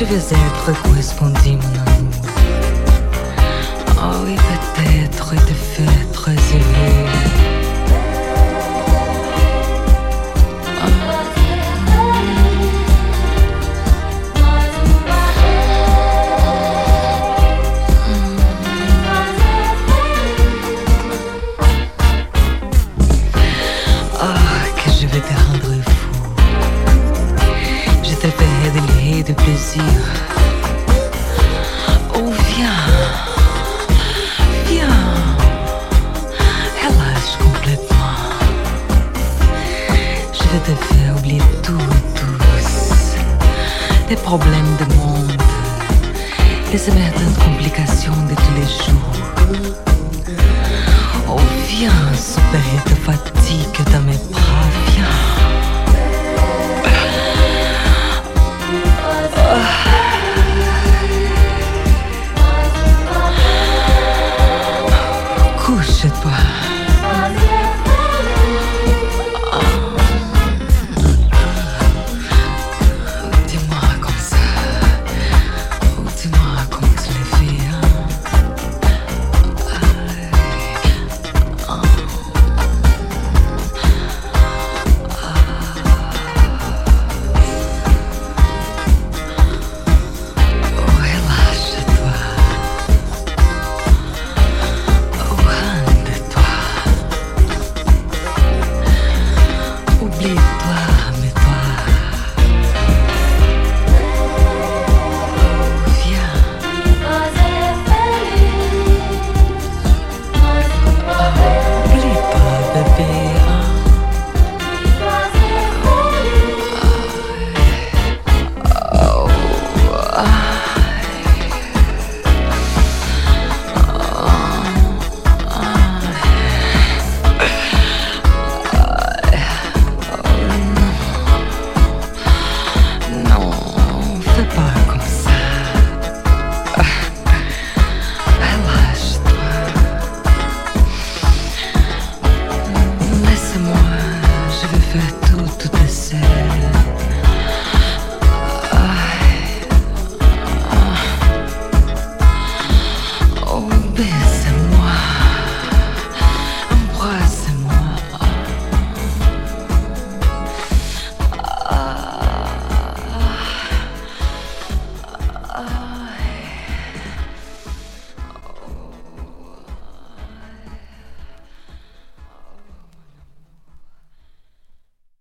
Je vais être.